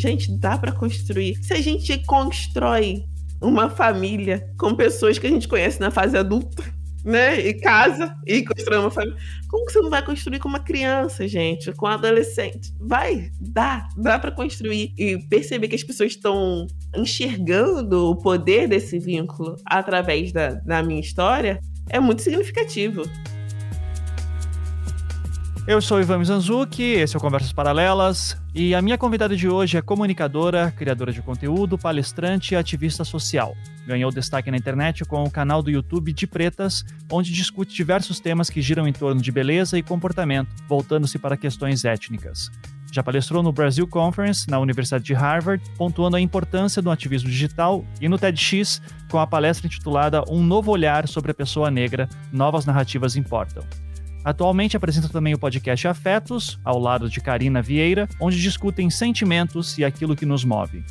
Gente, dá para construir. Se a gente constrói uma família com pessoas que a gente conhece na fase adulta, né? E casa e constrói uma família. Como que você não vai construir com uma criança, gente? Com um adolescente? Vai, dá, dá para construir. E perceber que as pessoas estão enxergando o poder desse vínculo através da, da minha história é muito significativo. Eu sou Ivan Mizanzuki, esse é o Conversas Paralelas, e a minha convidada de hoje é comunicadora, criadora de conteúdo, palestrante e ativista social. Ganhou destaque na internet com o canal do YouTube De Pretas, onde discute diversos temas que giram em torno de beleza e comportamento, voltando-se para questões étnicas. Já palestrou no Brasil Conference, na Universidade de Harvard, pontuando a importância do ativismo digital, e no TEDx, com a palestra intitulada Um Novo Olhar sobre a Pessoa Negra Novas Narrativas Importam. Atualmente apresenta também o podcast Afetos, ao lado de Karina Vieira, onde discutem sentimentos e aquilo que nos move.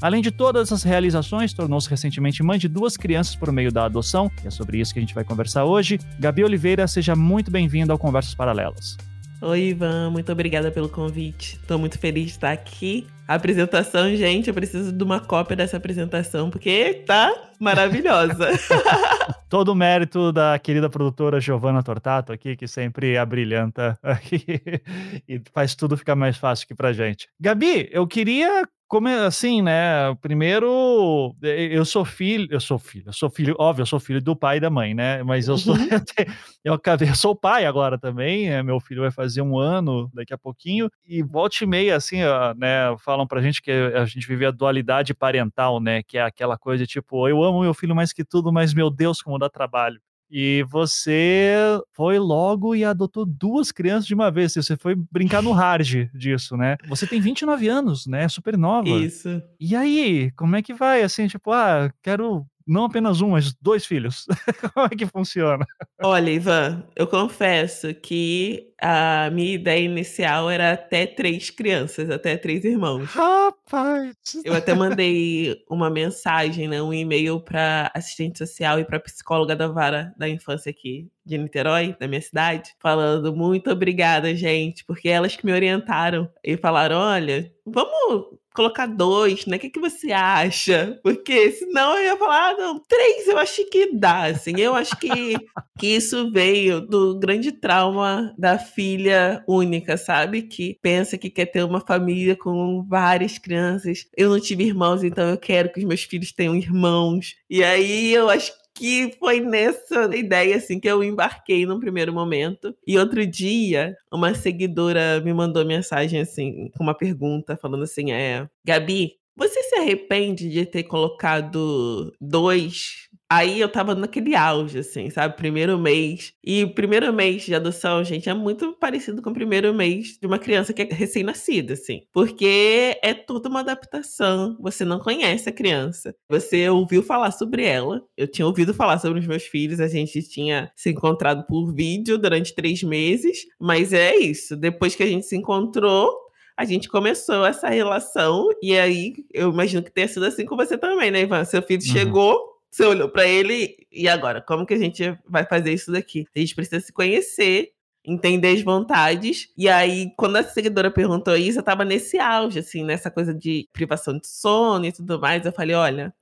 Além de todas essas realizações, tornou-se recentemente mãe de duas crianças por meio da adoção, e é sobre isso que a gente vai conversar hoje. Gabi Oliveira, seja muito bem-vindo ao Conversas Paralelas. Oi, Ivan, muito obrigada pelo convite. Estou muito feliz de estar aqui. A apresentação, gente, eu preciso de uma cópia dessa apresentação, porque tá maravilhosa. Todo o mérito da querida produtora Giovanna Tortato aqui, que sempre abrilhanta aqui e faz tudo ficar mais fácil aqui pra gente. Gabi, eu queria como é assim, né? Primeiro, eu sou filho, eu sou filho, eu sou filho, óbvio, eu sou filho do pai e da mãe, né? Mas eu sou, uhum. eu acabei, eu sou pai agora também, né? meu filho vai fazer um ano daqui a pouquinho, e volte e meia, assim, né? Falam pra gente que a gente vive a dualidade parental, né? Que é aquela coisa tipo, eu amo meu filho mais que tudo, mas meu Deus, como dá trabalho. E você foi logo e adotou duas crianças de uma vez. Você foi brincar no hard disso, né? Você tem 29 anos, né? Super nova. Isso. E aí, como é que vai? Assim, tipo, ah, quero não apenas um, mas dois filhos. Como é que funciona? Olha, Ivan, eu confesso que a minha ideia inicial era até três crianças, até três irmãos. Rapaz! Eu até mandei uma mensagem, né, um e-mail para assistente social e para psicóloga da vara da infância aqui de Niterói, da minha cidade, falando muito obrigada, gente, porque elas que me orientaram e falaram: olha, vamos colocar dois, né? O que, que você acha? Porque senão eu ia falar, ah, não, três eu acho que dá, assim. Eu acho que, que isso veio do grande trauma da filha única, sabe? Que pensa que quer ter uma família com várias crianças. Eu não tive irmãos, então eu quero que os meus filhos tenham irmãos. E aí eu acho que foi nessa ideia assim que eu embarquei no primeiro momento. E outro dia, uma seguidora me mandou mensagem assim, com uma pergunta falando assim: "É, Gabi, você se arrepende de ter colocado dois Aí eu tava naquele auge, assim, sabe? Primeiro mês. E o primeiro mês de adoção, gente, é muito parecido com o primeiro mês de uma criança que é recém-nascida, assim. Porque é toda uma adaptação. Você não conhece a criança. Você ouviu falar sobre ela. Eu tinha ouvido falar sobre os meus filhos. A gente tinha se encontrado por vídeo durante três meses. Mas é isso. Depois que a gente se encontrou, a gente começou essa relação. E aí, eu imagino que tenha sido assim com você também, né, Ivan? Seu filho uhum. chegou você olhou para ele e agora, como que a gente vai fazer isso daqui? A gente precisa se conhecer, entender as vontades. E aí, quando a seguidora perguntou isso, eu tava nesse auge, assim, nessa coisa de privação de sono e tudo mais. Eu falei: olha,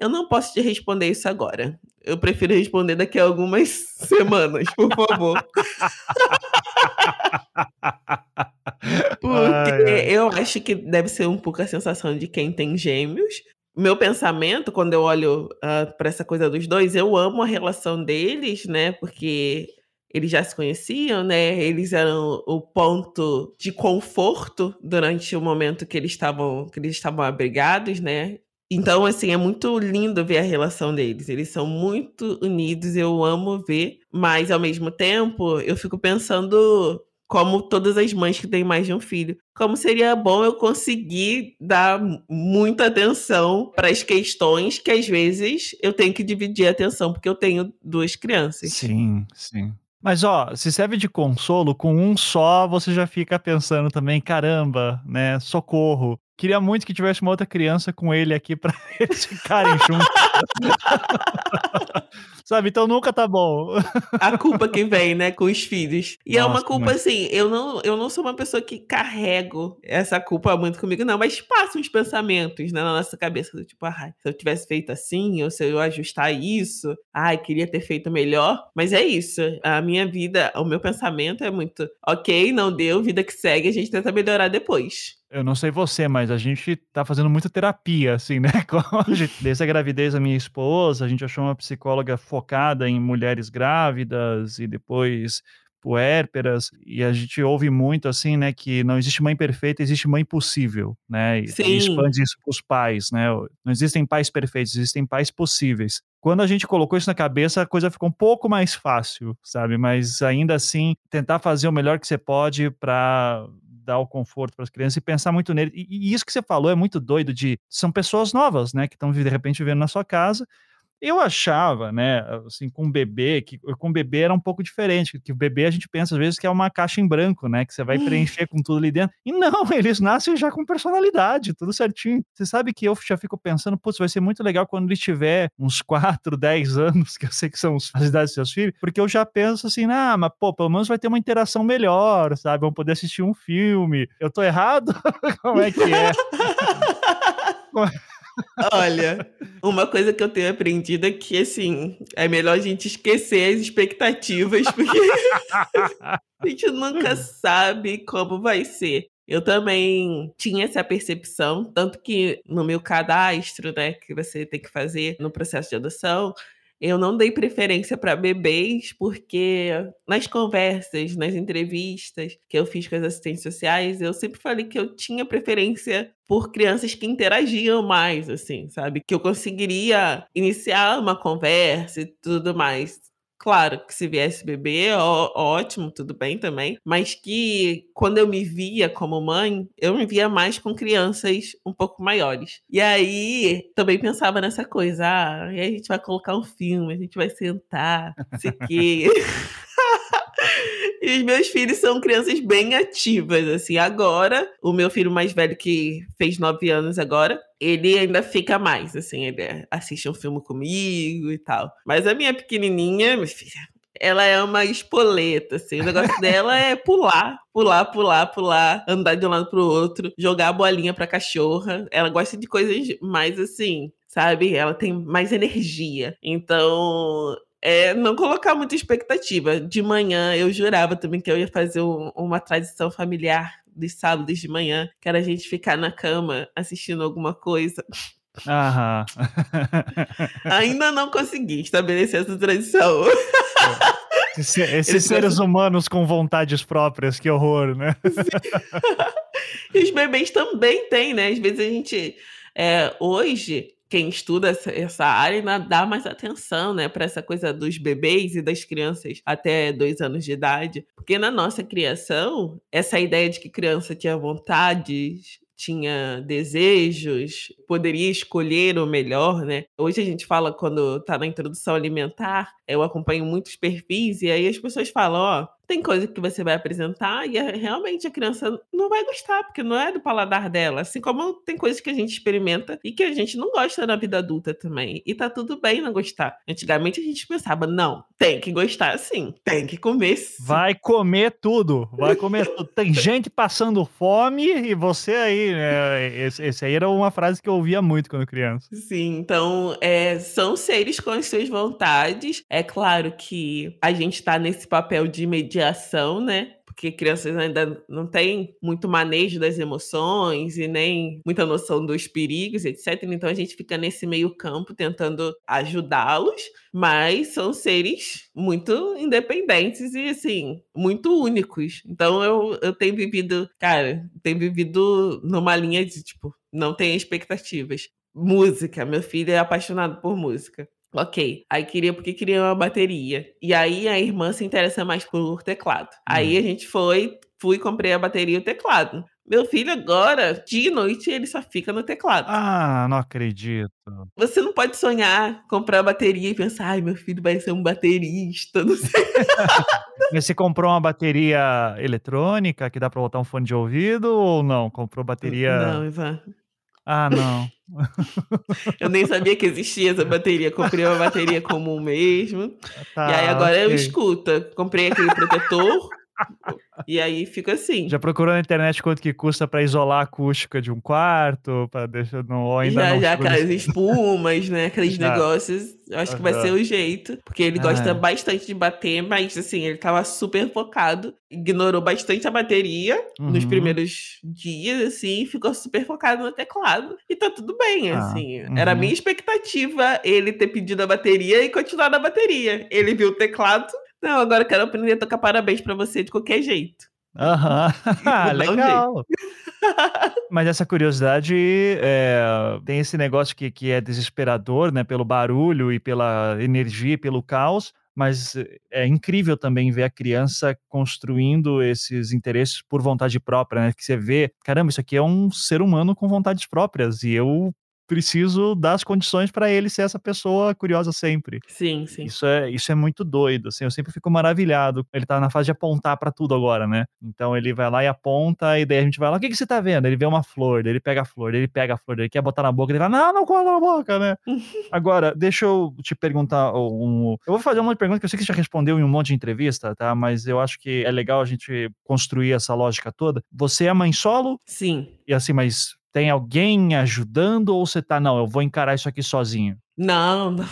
eu não posso te responder isso agora. Eu prefiro responder daqui a algumas semanas, por favor. Porque eu acho que deve ser um pouco a sensação de quem tem gêmeos, meu pensamento, quando eu olho uh, para essa coisa dos dois, eu amo a relação deles, né? Porque eles já se conheciam, né? Eles eram o ponto de conforto durante o momento que eles estavam que eles estavam abrigados, né? Então, assim, é muito lindo ver a relação deles. Eles são muito unidos, eu amo ver, mas ao mesmo tempo eu fico pensando como todas as mães que têm mais de um filho. Como seria bom eu conseguir dar muita atenção para as questões que às vezes eu tenho que dividir a atenção, porque eu tenho duas crianças. Sim, sim. Mas ó, se serve de consolo, com um só você já fica pensando também, caramba, né? Socorro. Queria muito que tivesse uma outra criança com ele aqui para eles ficarem juntos. Sabe? Então nunca tá bom. A culpa que vem, né, com os filhos. E Nossa, é uma culpa mas... assim, eu não, eu não sou uma pessoa que carrego essa culpa muito comigo, não, mas passa uns pensamentos né, na nossa cabeça, do tipo, ah, se eu tivesse feito assim, ou se eu ajustar isso, ai, queria ter feito melhor. Mas é isso. A minha vida, o meu pensamento é muito, ok, não deu, vida que segue, a gente tenta melhorar depois. Eu não sei você, mas a gente tá fazendo muita terapia, assim, né? Desde a gravidez da minha esposa, a gente achou uma psicóloga focada em mulheres grávidas e depois puérperas, e a gente ouve muito assim, né, que não existe mãe perfeita, existe mãe possível, né? E, e expande isso para os pais, né? Não existem pais perfeitos, existem pais possíveis. Quando a gente colocou isso na cabeça, a coisa ficou um pouco mais fácil, sabe? Mas ainda assim, tentar fazer o melhor que você pode para dar o conforto para as crianças e pensar muito nele. E, e, isso que você falou é muito doido de são pessoas novas, né, que estão de repente vivendo na sua casa eu achava, né, assim, com bebê, que com bebê era um pouco diferente, que o bebê a gente pensa às vezes que é uma caixa em branco, né, que você vai preencher com tudo ali dentro. E não, eles nascem já com personalidade, tudo certinho. Você sabe que eu já fico pensando, putz, vai ser muito legal quando ele tiver uns 4, 10 anos, que eu sei que são as idades dos seus filhos, porque eu já penso assim, ah, mas pô, pelo menos vai ter uma interação melhor, sabe? Vão poder assistir um filme. Eu tô errado? Como é que é? Olha, uma coisa que eu tenho aprendido é que, assim, é melhor a gente esquecer as expectativas, porque a gente nunca sabe como vai ser. Eu também tinha essa percepção, tanto que no meu cadastro, né, que você tem que fazer no processo de adoção, eu não dei preferência para bebês, porque nas conversas, nas entrevistas que eu fiz com as assistentes sociais, eu sempre falei que eu tinha preferência por crianças que interagiam mais, assim, sabe? Que eu conseguiria iniciar uma conversa e tudo mais. Claro que se viesse bebê, ó, ótimo, tudo bem também. Mas que quando eu me via como mãe, eu me via mais com crianças um pouco maiores. E aí também pensava nessa coisa: ah, e a gente vai colocar um filme, a gente vai sentar, não sei o quê. E os meus filhos são crianças bem ativas, assim. Agora, o meu filho mais velho, que fez nove anos agora, ele ainda fica mais, assim, ele assiste um filme comigo e tal. Mas a minha pequenininha, minha filha, ela é uma espoleta, assim. O negócio dela é pular, pular, pular, pular, andar de um lado pro outro, jogar a bolinha pra cachorra. Ela gosta de coisas mais assim, sabe? Ela tem mais energia. Então, é não colocar muita expectativa. De manhã eu jurava também que eu ia fazer um, uma tradição familiar dos sábados de manhã, que era a gente ficar na cama assistindo alguma coisa. Aham. Ainda não consegui estabelecer essa tradição. Esse, esses seres humanos com vontades próprias, que horror, né? e os bebês também têm, né? Às vezes a gente. É, hoje, quem estuda essa área ainda dá mais atenção, né, para essa coisa dos bebês e das crianças até dois anos de idade, porque na nossa criação essa ideia de que criança tinha vontades tinha desejos, poderia escolher o melhor, né? Hoje a gente fala quando tá na introdução alimentar, eu acompanho muitos perfis e aí as pessoas falam, ó, tem coisa que você vai apresentar e realmente a criança não vai gostar, porque não é do paladar dela. Assim como tem coisas que a gente experimenta e que a gente não gosta na vida adulta também. E tá tudo bem não gostar. Antigamente a gente pensava, não, tem que gostar sim, tem que comer sim. Vai comer tudo, vai comer tudo. Tem gente passando fome e você aí, né? Esse, esse, aí era uma frase que eu ouvia muito quando criança. Sim, então é, são seres com as suas vontades. É claro que a gente tá nesse papel de medir mediação, né? Porque crianças ainda não têm muito manejo das emoções e nem muita noção dos perigos, etc. Então a gente fica nesse meio campo tentando ajudá-los, mas são seres muito independentes e, assim, muito únicos. Então eu, eu tenho vivido, cara, tenho vivido numa linha de, tipo, não tem expectativas. Música, meu filho é apaixonado por música. Ok. Aí queria porque queria uma bateria. E aí a irmã se interessa mais por teclado. Aí a gente foi, fui, comprei a bateria e o teclado. Meu filho agora, de noite, ele só fica no teclado. Ah, não acredito. Você não pode sonhar, comprar bateria e pensar, ai, meu filho vai ser um baterista, não sei. Mas você comprou uma bateria eletrônica que dá pra botar um fone de ouvido ou não? Comprou bateria. Não, Ivan. Ah, não. Eu nem sabia que existia essa bateria. Comprei uma bateria comum mesmo. Tá, e aí agora eu ok. escuta. Comprei aquele protetor. E aí fica assim. Já procurou na internet quanto que custa pra isolar a acústica de um quarto? Pra deixar não, ou ainda já, não já aquelas espumas, né? Aqueles Já. negócios. Eu acho que vai ser o jeito. Porque ele gosta Ah. bastante de bater, mas assim, ele tava super focado. Ignorou bastante a bateria nos Uhum. primeiros dias, assim, ficou super focado no teclado. E tá tudo bem, Ah, assim. Era a uhum. minha expectativa ele ter pedido a bateria e continuar na bateria. Ele viu o teclado. Não, agora eu quero aprender a tocar parabéns pra você de qualquer jeito. Aham. Ah, Vou dar um legal. Mas essa curiosidade, é, tem esse negócio que, que é desesperador, né? Pelo barulho e pela energia e pelo caos. Mas é incrível também ver a criança construindo esses interesses por vontade própria, né? Que você vê, caramba, isso aqui é um ser humano com vontades próprias e eu preciso dar as condições para ele ser essa pessoa curiosa sempre. Sim, sim. Isso é, isso é muito doido, assim, eu sempre fico maravilhado. Ele tá na fase de apontar pra tudo agora, né? Então ele vai lá e aponta, e daí a gente vai lá, o que, que você tá vendo? Ele vê uma flor, daí ele pega a flor, daí ele pega a flor, daí ele quer botar na boca, ele fala, não, não coloca na boca, né? Agora, deixa eu te perguntar um. Eu vou fazer uma pergunta que eu sei que você já respondeu em um monte de entrevista, tá? Mas eu acho que é legal a gente construir essa lógica toda. Você é mãe solo? Sim. E assim, mas tem alguém ajudando ou você tá, não, eu vou encarar isso aqui sozinho? Não, não.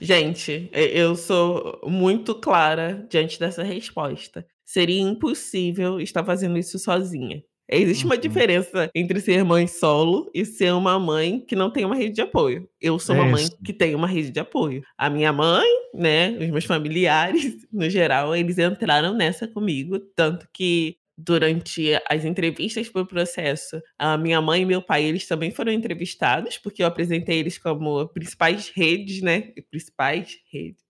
Gente, eu sou muito clara diante dessa resposta. Seria impossível estar fazendo isso sozinha. Existe uma Uhum. diferença entre ser mãe solo e ser uma mãe que não tem uma rede de apoio. Eu sou uma mãe Isso. que tem uma rede de apoio. A minha mãe, né, os meus familiares, no geral, eles entraram nessa comigo, tanto que durante as entrevistas para o processo, a minha mãe e meu pai, eles também foram entrevistados, porque eu apresentei eles como principais redes, né? Principais redes.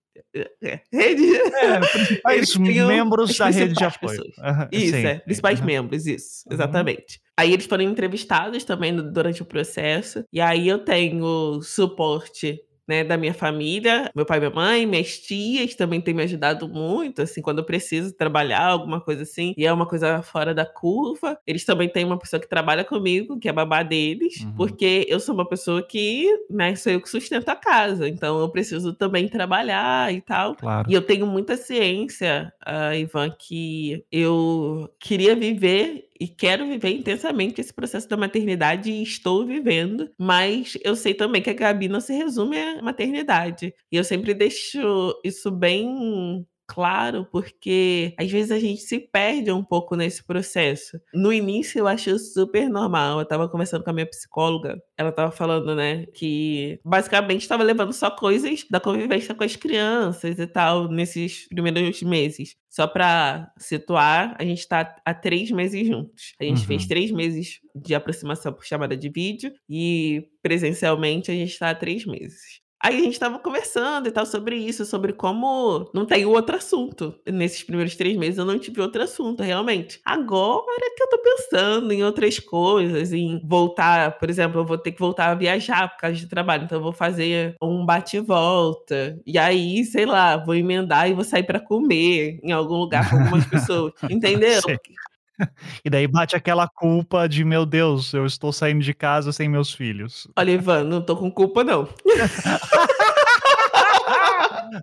É, redes. É, principais membros da rede de apoio. Aham, Isso, sim, é. Principais Aham. membros, isso. Uhum. Exatamente. Aí eles foram entrevistados também durante o processo. E aí eu tenho suporte né, da minha família, meu pai e minha mãe, minhas tias também têm me ajudado muito, assim, quando eu preciso trabalhar, alguma coisa assim, e é uma coisa fora da curva. Eles também têm uma pessoa que trabalha comigo, que é babá deles, Uhum. porque eu sou uma pessoa que, né, sou eu que sustento a casa, então eu preciso também trabalhar e tal. Claro. E eu tenho muita ciência, ah, Ivan, que eu queria viver e quero viver intensamente esse processo da maternidade e estou vivendo, mas eu sei também que a Gabi não se resume à maternidade. E eu sempre deixo isso bem claro, porque às vezes a gente se perde um pouco nesse processo. No início eu acho super normal. Eu tava conversando com a minha psicóloga, ela tava falando, né, que basicamente estava levando só coisas da convivência com as crianças e tal nesses primeiros meses. Só pra situar, a gente tá há três meses juntos. A gente Uhum. fez três meses de aproximação por chamada de vídeo e presencialmente a gente tá há três meses. Aí a gente tava conversando e tal sobre isso, sobre como não tem outro assunto. Nesses primeiros três meses eu não tive outro assunto, realmente. Agora que eu tô pensando em outras coisas, em voltar, por exemplo, eu vou ter que voltar a viajar por causa de trabalho, então eu vou fazer um bate e volta. E aí, sei lá, vou emendar e vou sair pra comer em algum lugar com algumas pessoas. Entendeu? E daí bate aquela culpa de, meu Deus, eu estou saindo de casa sem meus filhos. Olha, Ivan, não tô com culpa, não.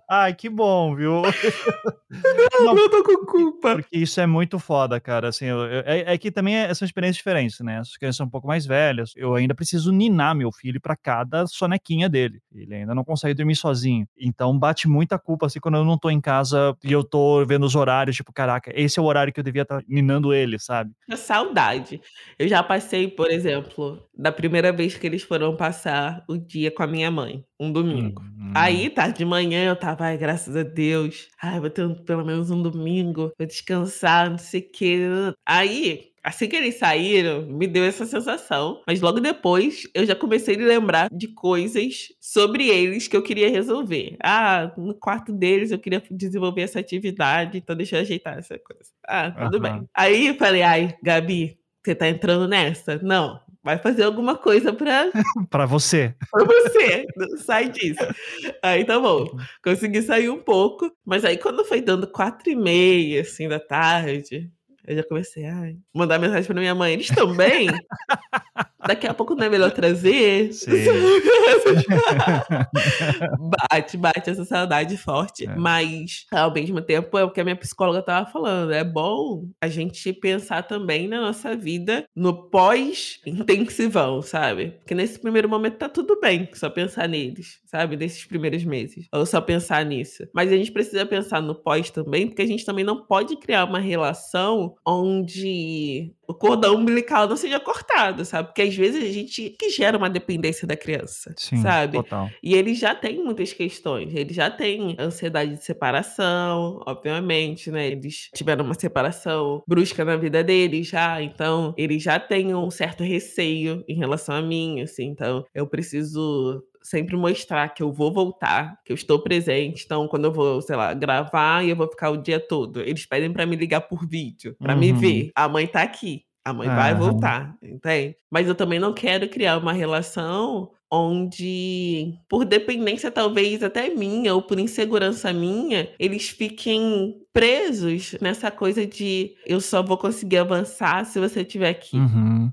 Ai, que bom, viu? Não, não tô com culpa. Porque isso é muito foda, cara. Assim, eu- eu- é, é que também é- são experiências diferentes, né? As crianças são um pouco mais velhas. Eu ainda preciso ninar meu filho pra cada sonequinha dele. Ele ainda não consegue dormir sozinho. Então bate muita culpa, assim, quando eu não tô em casa e eu tô vendo os horários, tipo, caraca, esse é o horário que eu devia estar ninando ele, sabe? A saudade. Eu já passei, por exemplo, da primeira vez que eles foram passar o dia com a minha mãe, um domingo. Hum, Aí, tá, de manhã eu tava, ai, graças a Deus. Ai, vou ter um, pelo menos um domingo, vou descansar, não sei o quê. Aí, assim que eles saíram, me deu essa sensação. Mas logo depois, eu já comecei a lembrar de coisas sobre eles que eu queria resolver. Ah, no quarto deles eu queria desenvolver essa atividade, então deixa eu ajeitar essa coisa. Ah, tudo uhum. bem. Aí eu falei, ai, Gabi, você tá entrando nessa? Não, vai fazer alguma coisa pra. pra você. Pra você. Sai disso. Aí tá bom. Consegui sair um pouco. Mas aí quando foi dando quatro e meia, assim, da tarde, eu já comecei a mandar mensagem pra minha mãe. Eles estão bem? Daqui a pouco não é melhor trazer? Bate, bate essa saudade forte. É. Mas, ao mesmo tempo, é o que a minha psicóloga tava falando. É bom a gente pensar também na nossa vida no pós-intensivão, sabe? Porque nesse primeiro momento tá tudo bem só pensar neles, sabe? Nesses primeiros meses. Ou só pensar nisso. Mas a gente precisa pensar no pós também, porque a gente também não pode criar uma relação onde o cordão umbilical não seja cortado, sabe? Porque às vezes a gente que gera uma dependência da criança, Sim, sabe? Total. E ele já tem muitas questões. Ele já tem ansiedade de separação, obviamente, né? Eles tiveram uma separação brusca na vida deles já, então ele já tem um certo receio em relação a mim, assim. Então eu preciso sempre mostrar que eu vou voltar, que eu estou presente. Então, quando eu vou, sei lá, gravar e eu vou ficar o dia todo, eles pedem para me ligar por vídeo, para uhum. me ver. A mãe tá aqui. A mãe vai voltar, entende? Mas eu também não quero criar uma relação onde, por dependência talvez até minha ou por insegurança minha, eles fiquem presos nessa coisa de eu só vou conseguir avançar se você estiver aqui. Uhum.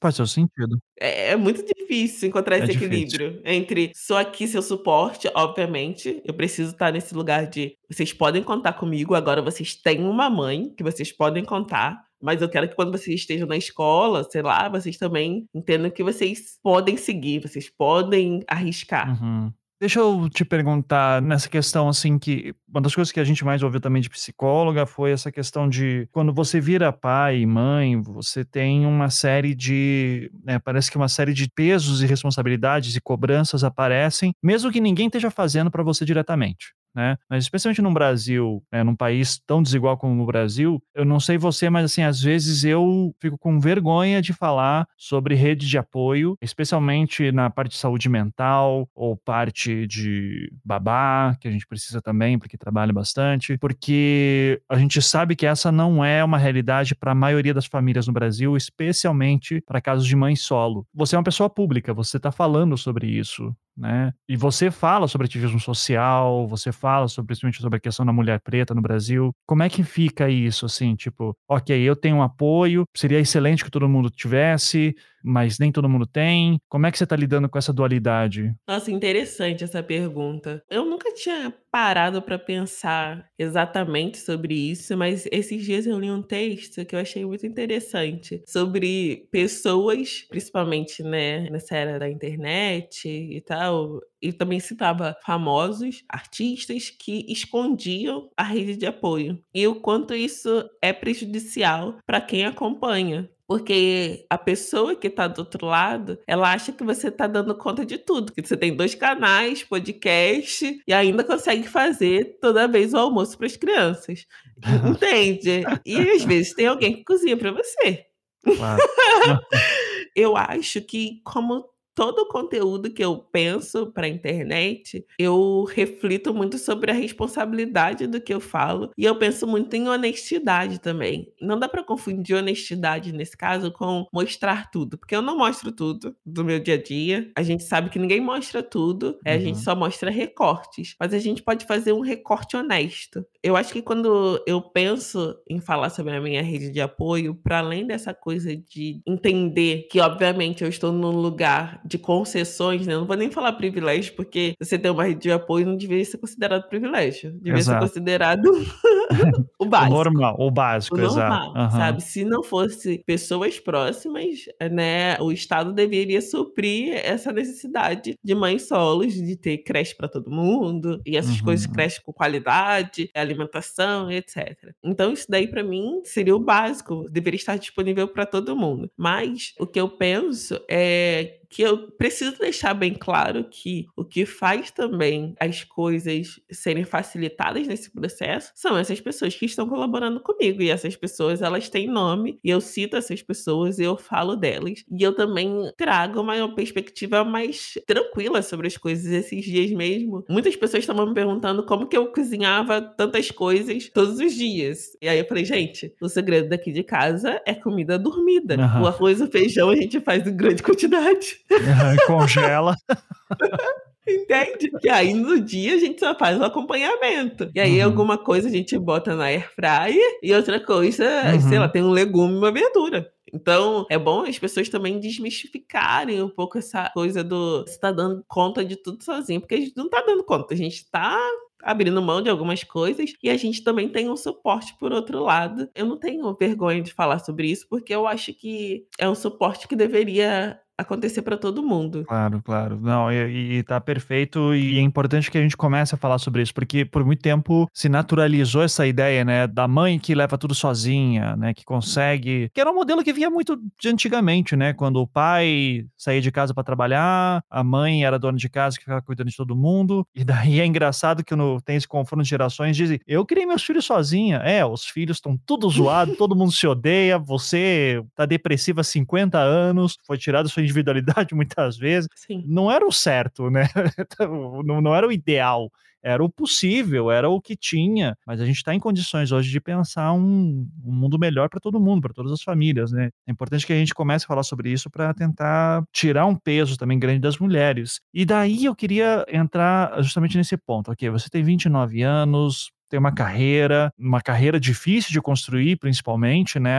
Faz seu sentido. É, é muito difícil encontrar é esse difícil. equilíbrio entre sou aqui seu suporte, obviamente. Eu preciso estar nesse lugar de vocês podem contar comigo, agora vocês têm uma mãe que vocês podem contar. Mas eu quero que quando vocês estejam na escola, sei lá, vocês também entendam que vocês podem seguir, vocês podem arriscar. Uhum. Deixa eu te perguntar nessa questão, assim, que uma das coisas que a gente mais ouviu também de psicóloga foi essa questão de quando você vira pai e mãe, você tem uma série de. Né, parece que uma série de pesos e responsabilidades e cobranças aparecem, mesmo que ninguém esteja fazendo para você diretamente né? Mas especialmente no Brasil, né, num país tão desigual como o Brasil, eu não sei você, mas assim, às vezes eu fico com vergonha de falar sobre rede de apoio, especialmente na parte de saúde mental ou parte de babá, que a gente precisa também, porque trabalha bastante, porque a gente sabe que essa não é uma realidade para a maioria das famílias no Brasil, especialmente para casos de mãe solo. Você é uma pessoa pública, você está falando sobre isso, né? E você fala sobre ativismo social, você fala sobre, principalmente sobre a questão da mulher preta no Brasil. Como é que fica isso, assim, tipo, ok, eu tenho um apoio, seria excelente que todo mundo tivesse, mas nem todo mundo tem. Como é que você está lidando com essa dualidade? Nossa, interessante essa pergunta. Eu nunca tinha parado para pensar exatamente sobre isso, mas esses dias eu li um texto que eu achei muito interessante sobre pessoas, principalmente, né, nessa era da internet e tal, e também citava famosos artistas que escondiam a rede de apoio e o quanto isso é prejudicial para quem acompanha. Porque a pessoa que está do outro lado, ela acha que você está dando conta de tudo, que você tem dois canais, podcast e ainda consegue fazer toda vez o almoço para as crianças. Entende? E às vezes tem alguém que cozinha para você. Claro. Eu acho que como todo o conteúdo que eu penso para a internet, eu reflito muito sobre a responsabilidade do que eu falo e eu penso muito em honestidade também. Não dá para confundir honestidade nesse caso com mostrar tudo, porque eu não mostro tudo do meu dia a dia. A gente sabe que ninguém mostra tudo, é, a gente uhum. só mostra recortes, mas a gente pode fazer um recorte honesto. Eu acho que quando eu penso em falar sobre a minha rede de apoio, para além dessa coisa de entender que obviamente eu estou num lugar de concessões, né? Eu não vou nem falar privilégio, porque você ter uma rede de apoio não deveria ser considerado privilégio. Deveria exato. ser considerado o básico. O normal, o básico, o normal, exato. Uhum. Sabe? Se não fosse pessoas próximas, né? O Estado deveria suprir essa necessidade de mães solos, de ter creche para todo mundo, e essas uhum. coisas, creche com qualidade, alimentação, etc. Então, isso daí, para mim, seria o básico. Deveria estar disponível para todo mundo. Mas o que eu penso é que eu preciso deixar bem claro que o que faz também as coisas serem facilitadas nesse processo são essas pessoas que estão colaborando comigo. E essas pessoas, elas têm nome, e eu cito essas pessoas e eu falo delas. E eu também trago uma perspectiva mais tranquila sobre as coisas. Esses dias mesmo, muitas pessoas estavam me perguntando como que eu cozinhava tantas coisas todos os dias. E aí eu falei, gente, o segredo daqui de casa é comida dormida. Uhum. O arroz e o feijão a gente faz em grande quantidade. Congela. Entende? E aí no dia a gente só faz o acompanhamento. E aí uhum. alguma coisa a gente bota na air fryer e outra coisa, uhum. sei lá, tem um legume e uma verdura. Então, é bom as pessoas também desmistificarem um pouco essa coisa do você tá dando conta de tudo sozinho, porque a gente não tá dando conta, a gente tá abrindo mão de algumas coisas e a gente também tem um suporte por outro lado. Eu não tenho vergonha de falar sobre isso, porque eu acho que é um suporte que deveria acontecer para todo mundo. Claro, claro. Não, e, e tá perfeito e é importante que a gente comece a falar sobre isso, porque por muito tempo se naturalizou essa ideia, né, da mãe que leva tudo sozinha, né, que consegue, que era um modelo que vinha muito de antigamente, né, quando o pai saía de casa para trabalhar, a mãe era dona de casa que ficava cuidando de todo mundo, e daí é engraçado que quando tem esse confronto de gerações, dizem, eu criei meus filhos sozinha. É, os filhos estão tudo zoado, todo mundo se odeia, você tá depressiva há 50 anos, foi tirado sua individualidade muitas vezes. Sim. Não era o certo, né? não, não era o ideal era o possível, era o que tinha, mas a gente está em condições hoje de pensar um, um mundo melhor para todo mundo, para todas as famílias, né? É importante que a gente comece a falar sobre isso para tentar tirar um peso também grande das mulheres. E daí eu queria entrar justamente nesse ponto, ok? Você tem 29 anos, tem uma carreira, uma carreira difícil de construir, principalmente, né?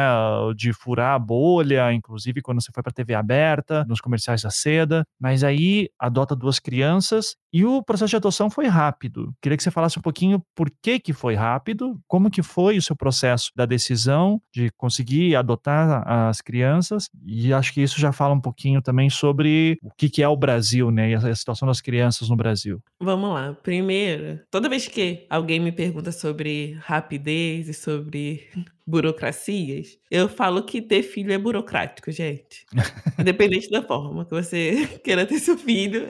De furar a bolha, inclusive quando você foi para TV aberta, nos comerciais da seda. Mas aí adota duas crianças e o processo de adoção foi rápido. Queria que você falasse um pouquinho por que que foi rápido, como que foi o seu processo da decisão de conseguir adotar as crianças. E acho que isso já fala um pouquinho também sobre o que que é o Brasil, né? E a situação das crianças no Brasil. Vamos lá. Primeiro, toda vez que alguém me pergunta pergunta sobre rapidez e sobre burocracias, eu falo que ter filho é burocrático, gente. Independente da forma que você queira ter seu filho,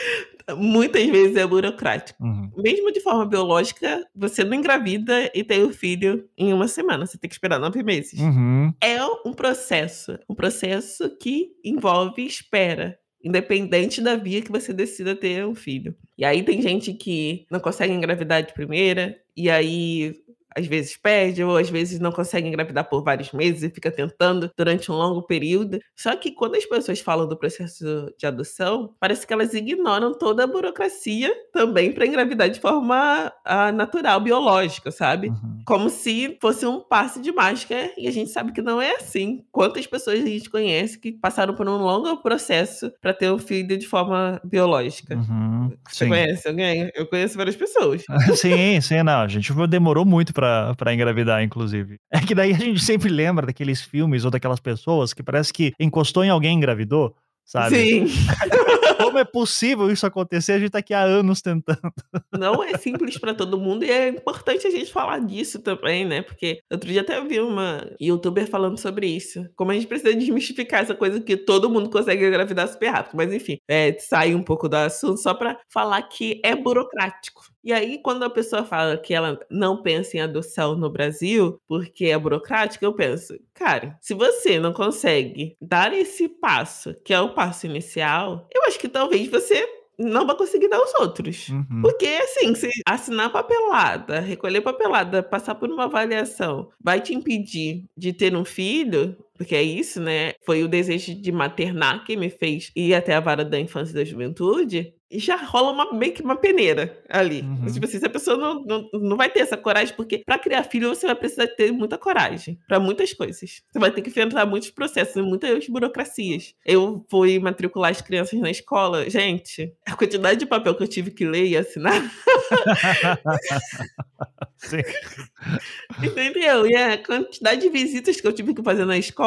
muitas vezes é burocrático. Uhum. Mesmo de forma biológica, você não engravida e tem o filho em uma semana. Você tem que esperar nove meses. Uhum. É um processo. Um processo que envolve espera independente da via que você decida ter um filho. E aí tem gente que não consegue engravidar de primeira, e aí às vezes perde, ou às vezes não consegue engravidar por vários meses e fica tentando durante um longo período. Só que quando as pessoas falam do processo de adoção, parece que elas ignoram toda a burocracia também para engravidar de forma uh, natural, biológica, sabe? Uhum. Como se fosse um passe de mágica e a gente sabe que não é assim. Quantas pessoas a gente conhece que passaram por um longo processo para ter um filho de forma biológica? Uhum. Você sim. conhece alguém? Eu conheço várias pessoas. sim, sim, não. A gente demorou muito para para engravidar, inclusive. É que daí a gente sempre lembra daqueles filmes ou daquelas pessoas que parece que encostou em alguém e engravidou, sabe? Sim. Como é possível isso acontecer? A gente tá aqui há anos tentando. Não é simples para todo mundo e é importante a gente falar disso também, né? Porque outro dia até vi uma youtuber falando sobre isso. Como a gente precisa desmistificar essa coisa que todo mundo consegue engravidar super rápido. Mas enfim, é, sai um pouco do assunto só para falar que é burocrático. E aí, quando a pessoa fala que ela não pensa em adoção no Brasil porque é burocrática, eu penso, cara, se você não consegue dar esse passo, que é o passo inicial, eu acho que talvez você não vai conseguir dar os outros. Uhum. Porque, assim, se assinar papelada, recolher papelada, passar por uma avaliação, vai te impedir de ter um filho, porque é isso, né? Foi o desejo de maternar que me fez ir até a vara da infância e da juventude já rola uma, meio que uma peneira ali. Uhum. Tipo assim, se a pessoa não, não, não vai ter essa coragem, porque para criar filho você vai precisar ter muita coragem para muitas coisas. Você vai ter que enfrentar muitos processos, muitas burocracias. Eu fui matricular as crianças na escola, gente, a quantidade de papel que eu tive que ler e assinar. Sim. Entendeu? E a quantidade de visitas que eu tive que fazer na escola,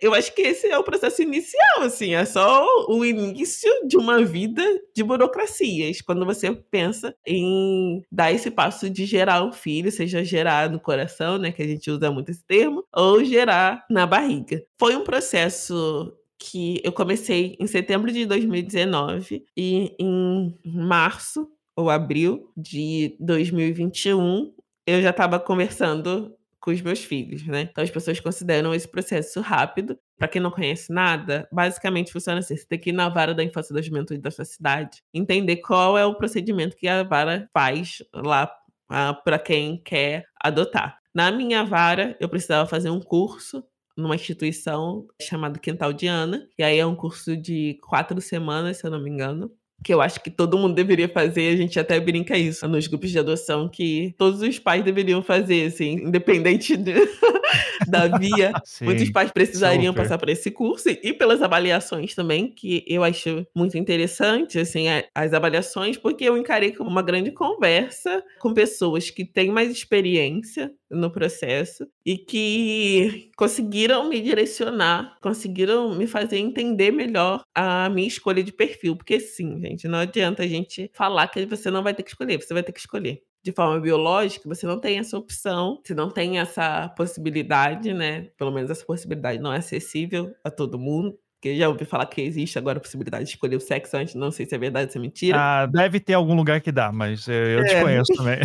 eu acho que esse é o processo inicial, assim, é só o início de uma vida de burocracias. Quando você pensa em dar esse passo de gerar um filho, seja gerar no coração, né, que a gente usa muito esse termo, ou gerar na barriga. Foi um processo que eu comecei em setembro de 2019 e em março ou abril de 2021 eu já estava conversando com os meus filhos, né? Então as pessoas consideram esse processo rápido. Para quem não conhece nada, basicamente funciona assim: você tem que ir na vara da infância da juventude da sua cidade, entender qual é o procedimento que a vara faz lá ah, para quem quer adotar. Na minha vara, eu precisava fazer um curso numa instituição chamada Quintal Diana, e aí é um curso de quatro semanas, se eu não me engano que eu acho que todo mundo deveria fazer, a gente até brinca isso nos grupos de adoção, que todos os pais deveriam fazer, assim, independente de, da via. Sim, Muitos pais precisariam super. passar por esse curso e pelas avaliações também, que eu acho muito interessante, assim, as avaliações, porque eu encarei como uma grande conversa com pessoas que têm mais experiência no processo e que conseguiram me direcionar, conseguiram me fazer entender melhor a minha escolha de perfil, porque sim, gente, não adianta a gente falar que você não vai ter que escolher, você vai ter que escolher. De forma biológica, você não tem essa opção, você não tem essa possibilidade, né? Pelo menos essa possibilidade não é acessível a todo mundo. Porque já ouvi falar que existe agora a possibilidade de escolher o sexo antes, não sei se é verdade, se é mentira. Ah, deve ter algum lugar que dá, mas eu é. desconheço também.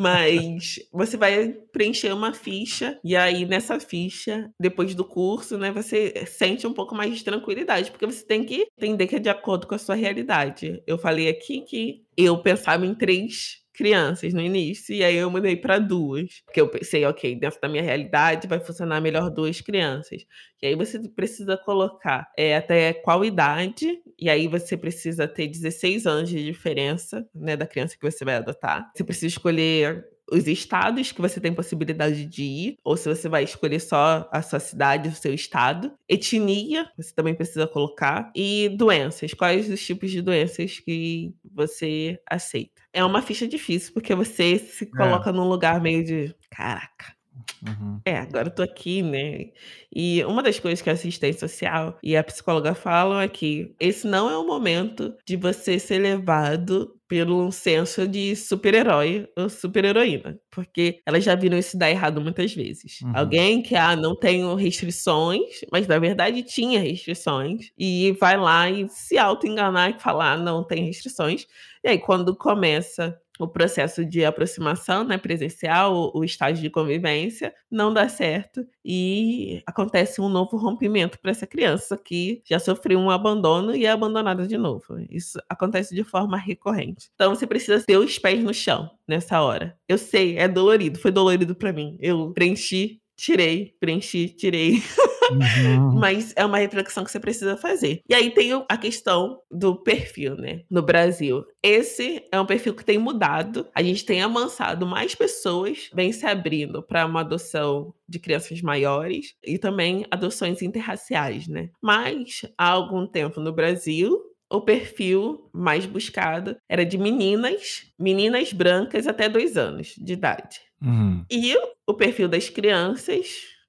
mas você vai preencher uma ficha, e aí nessa ficha, depois do curso, né, você sente um pouco mais de tranquilidade, porque você tem que entender que é de acordo com a sua realidade. Eu falei aqui que eu pensava em três crianças no início, e aí eu mudei para duas. Porque eu pensei, ok, dentro da minha realidade vai funcionar melhor duas crianças. E aí você precisa colocar é, até qual idade, e aí você precisa ter 16 anos de diferença né, da criança que você vai adotar. Você precisa escolher os estados que você tem possibilidade de ir, ou se você vai escolher só a sua cidade, o seu estado. Etnia, você também precisa colocar. E doenças, quais os tipos de doenças que você aceita. É uma ficha difícil, porque você se é. coloca é. num lugar meio de caraca. Uhum. É, agora eu tô aqui, né? E uma das coisas que a assistência social e a psicóloga falam é que esse não é o momento de você ser levado pelo senso de super-herói ou super-heroína, porque elas já viram isso dar errado muitas vezes. Uhum. Alguém que, ah, não tenho restrições, mas na verdade tinha restrições, e vai lá e se auto-enganar e falar, ah, não tem restrições. E aí, quando começa o processo de aproximação né, presencial, o, o estágio de convivência, não dá certo e acontece um novo rompimento para essa criança que já sofreu um abandono e é abandonada de novo. Isso acontece de forma recorrente. Então você precisa ter os pés no chão nessa hora. Eu sei, é dolorido, foi dolorido para mim. Eu preenchi, tirei, preenchi, tirei. Uhum. Mas é uma reflexão que você precisa fazer. E aí tem a questão do perfil, né? No Brasil. Esse é um perfil que tem mudado. A gente tem amansado mais pessoas, vem se abrindo para uma adoção de crianças maiores e também adoções interraciais, né? Mas há algum tempo no Brasil, o perfil mais buscado era de meninas, meninas brancas até dois anos de idade. Uhum. E o perfil das crianças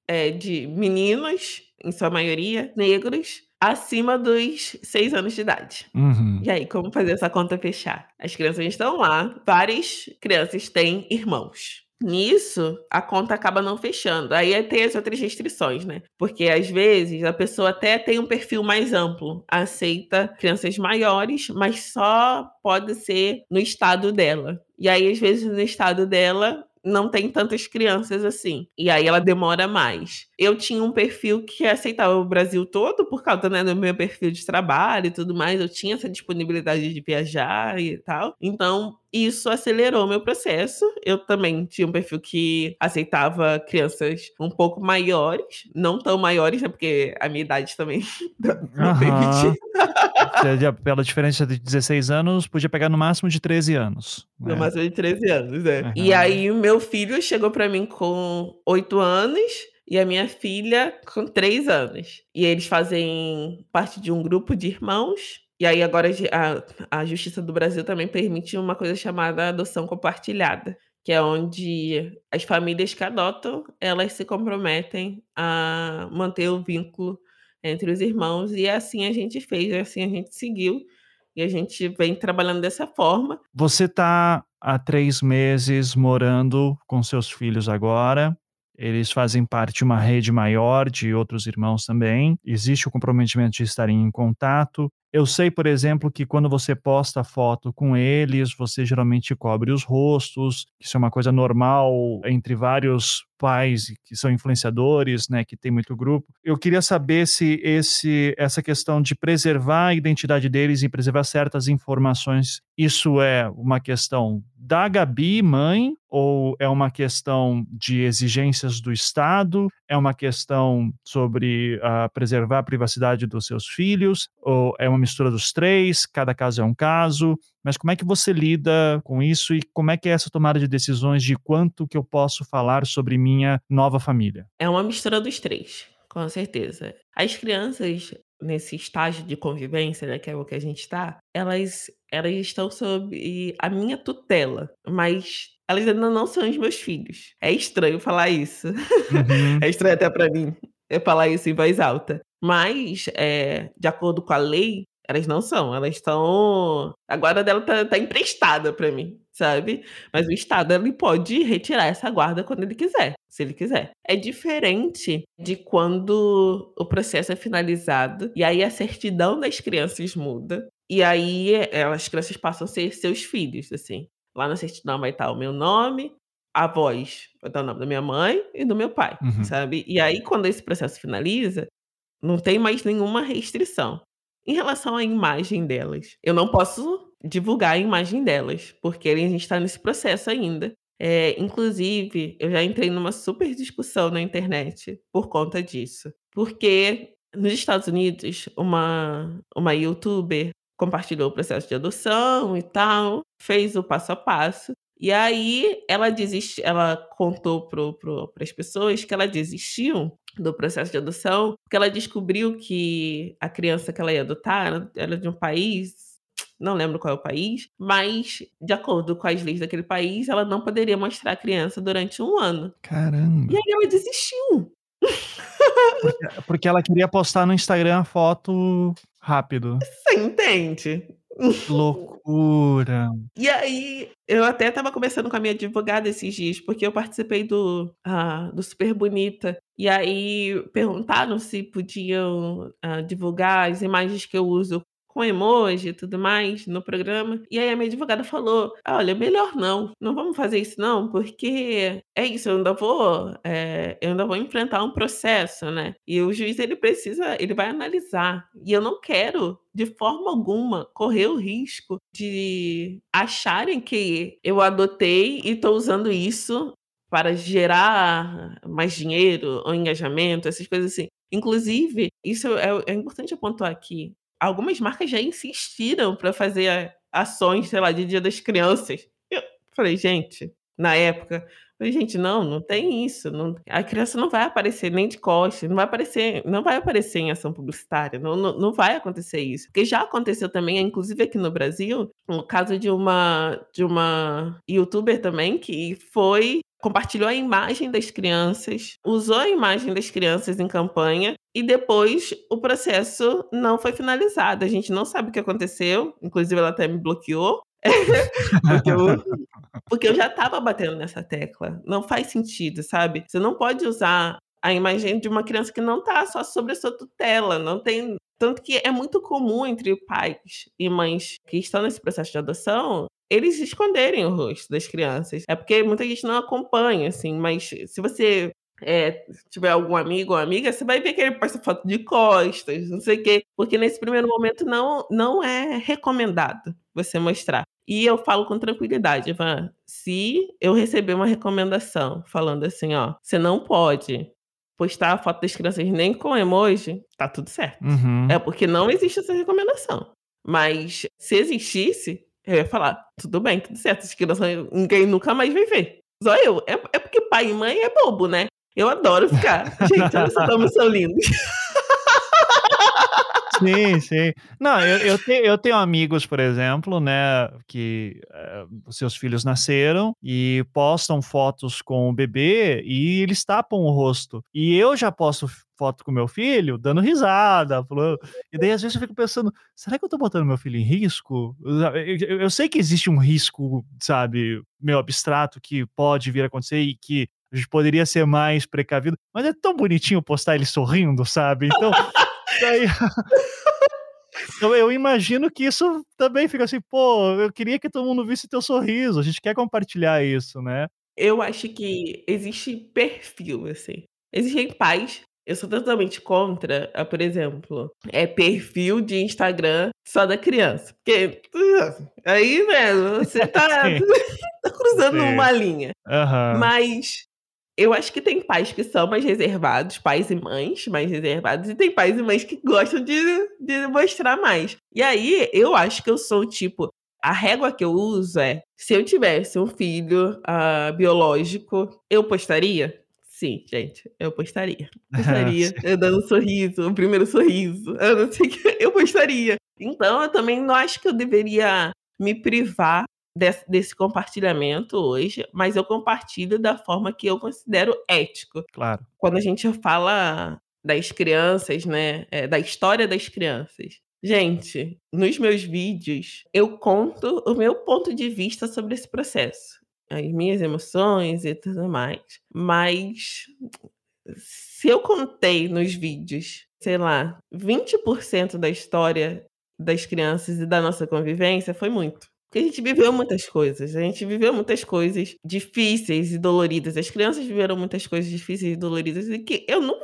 é, de meninos, em sua maioria, negros, acima dos seis anos de idade. Uhum. E aí, como fazer essa conta fechar? As crianças estão lá, várias crianças têm irmãos. Nisso, a conta acaba não fechando. Aí tem as outras restrições, né? Porque às vezes a pessoa até tem um perfil mais amplo, aceita crianças maiores, mas só pode ser no estado dela. E aí, às vezes, no estado dela, não tem tantas crianças assim. E aí ela demora mais. Eu tinha um perfil que aceitava o Brasil todo por causa né, do meu perfil de trabalho e tudo mais. Eu tinha essa disponibilidade de viajar e tal. Então, isso acelerou meu processo. Eu também tinha um perfil que aceitava crianças um pouco maiores, não tão maiores, né? Porque a minha idade também não uhum. permitia. Pela diferença de 16 anos, podia pegar no máximo de 13 anos. Né? No máximo de 13 anos, é. Uhum. E aí, o meu filho chegou para mim com 8 anos e a minha filha com 3 anos. E eles fazem parte de um grupo de irmãos. E aí, agora a, a Justiça do Brasil também permite uma coisa chamada adoção compartilhada, que é onde as famílias que adotam, elas se comprometem a manter o vínculo entre os irmãos, e assim a gente fez, assim a gente seguiu, e a gente vem trabalhando dessa forma. Você está há três meses morando com seus filhos agora, eles fazem parte de uma rede maior de outros irmãos também. Existe o comprometimento de estarem em contato. Eu sei, por exemplo, que quando você posta foto com eles, você geralmente cobre os rostos, isso é uma coisa normal entre vários pais que são influenciadores, né, que tem muito grupo. Eu queria saber se esse essa questão de preservar a identidade deles e preservar certas informações, isso é uma questão da Gabi, mãe, ou é uma questão de exigências do Estado? É uma questão sobre uh, preservar a privacidade dos seus filhos? Ou é uma mistura dos três? Cada caso é um caso? Mas como é que você lida com isso e como é que é essa tomada de decisões de quanto que eu posso falar sobre minha nova família? É uma mistura dos três, com certeza. As crianças nesse estágio de convivência, né, que é o que a gente está, elas, elas estão sob a minha tutela, mas elas ainda não são os meus filhos. É estranho falar isso. Uhum. é estranho até para mim eu falar isso em voz alta. Mas, é, de acordo com a lei, elas não são. Elas estão. A guarda dela tá, tá emprestada para mim, sabe? Mas o Estado ele pode retirar essa guarda quando ele quiser, se ele quiser. É diferente de quando o processo é finalizado e aí a certidão das crianças muda. E aí as crianças passam a ser seus filhos, assim. Lá na certidão vai estar o meu nome, a voz vai estar o nome da minha mãe e do meu pai, uhum. sabe? E aí, quando esse processo finaliza, não tem mais nenhuma restrição. Em relação à imagem delas, eu não posso divulgar a imagem delas, porque a gente está nesse processo ainda. É, inclusive, eu já entrei numa super discussão na internet por conta disso. Porque nos Estados Unidos, uma, uma youtuber compartilhou o processo de adoção e tal, fez o passo a passo. E aí ela desiste, ela contou para as pessoas que ela desistiu do processo de adoção, porque ela descobriu que a criança que ela ia adotar era de um país, não lembro qual é o país, mas de acordo com as leis daquele país, ela não poderia mostrar a criança durante um ano. Caramba! E aí ela desistiu. Porque, porque ela queria postar no Instagram a foto rápido. Você entende? Loucura. E aí, eu até estava conversando com a minha advogada esses dias, porque eu participei do, ah, do Super Bonita. E aí perguntaram se podiam ah, divulgar as imagens que eu uso com emoji e tudo mais no programa. E aí a minha advogada falou: olha, melhor não, não vamos fazer isso não, porque é isso, eu ainda vou, é, eu ainda vou enfrentar um processo, né? E o juiz ele precisa, ele vai analisar. E eu não quero de forma alguma correr o risco de acharem que eu adotei e estou usando isso para gerar mais dinheiro ou engajamento, essas coisas assim. Inclusive, isso é, é importante apontar aqui algumas marcas já insistiram para fazer ações, sei lá, de Dia das Crianças. Eu falei, gente, na época, falei, gente, não, não tem isso. Não, a criança não vai aparecer nem de costas, não vai aparecer, não vai aparecer em ação publicitária, não, não, não vai acontecer isso. Porque já aconteceu também, inclusive aqui no Brasil, o caso de uma de uma youtuber também que foi compartilhou a imagem das crianças, usou a imagem das crianças em campanha e depois o processo não foi finalizado. A gente não sabe o que aconteceu, inclusive ela até me bloqueou. porque, eu, porque eu já estava batendo nessa tecla. Não faz sentido, sabe? Você não pode usar a imagem de uma criança que não está só sobre a sua tutela, não tem tanto que é muito comum entre pais e mães que estão nesse processo de adoção eles esconderem o rosto das crianças. É porque muita gente não acompanha, assim, mas se você é, tiver algum amigo ou amiga, você vai ver que ele posta foto de costas, não sei o quê, porque nesse primeiro momento não, não é recomendado você mostrar. E eu falo com tranquilidade, Ivan, se eu receber uma recomendação falando assim, ó, você não pode postar a foto das crianças nem com emoji, tá tudo certo. Uhum. É porque não existe essa recomendação. Mas se existisse, eu ia falar, tudo bem, tudo certo, essas crianças ninguém nunca mais vai ver. Só eu. É, é porque pai e mãe é bobo, né? Eu adoro ficar. Gente, olha só como são lindos. Sim, sim. Não, eu, eu, te, eu tenho amigos, por exemplo, né, que uh, seus filhos nasceram e postam fotos com o bebê e eles tapam o rosto. E eu já posto foto com meu filho, dando risada, falando. E daí, às vezes, eu fico pensando: será que eu tô botando meu filho em risco? Eu, eu, eu sei que existe um risco, sabe, meio abstrato que pode vir a acontecer e que a gente poderia ser mais precavido. Mas é tão bonitinho postar ele sorrindo, sabe? Então, daí... Então, eu imagino que isso também fica assim, pô, eu queria que todo mundo visse teu sorriso, a gente quer compartilhar isso, né? Eu acho que existe perfil, assim. Existem pais eu sou totalmente contra, ah, por exemplo, é perfil de Instagram só da criança. Porque aí, velho, você tá, tá cruzando Sim. uma linha. Uhum. Mas eu acho que tem pais que são mais reservados, pais e mães mais reservados, e tem pais e mães que gostam de, de mostrar mais. E aí, eu acho que eu sou tipo. A régua que eu uso é: se eu tivesse um filho uh, biológico, eu postaria? Sim, gente, eu postaria. Postaria, eu dando um sorriso, o primeiro sorriso. Eu não sei que eu postaria. Então, eu também não acho que eu deveria me privar desse, desse, compartilhamento hoje, mas eu compartilho da forma que eu considero ético. Claro. Quando a gente fala das crianças, né, é, da história das crianças. Gente, nos meus vídeos, eu conto o meu ponto de vista sobre esse processo as minhas emoções e tudo mais. Mas se eu contei nos vídeos, sei lá, 20% da história das crianças e da nossa convivência, foi muito. Porque a gente viveu muitas coisas, a gente viveu muitas coisas difíceis e doloridas. As crianças viveram muitas coisas difíceis e doloridas e que eu não,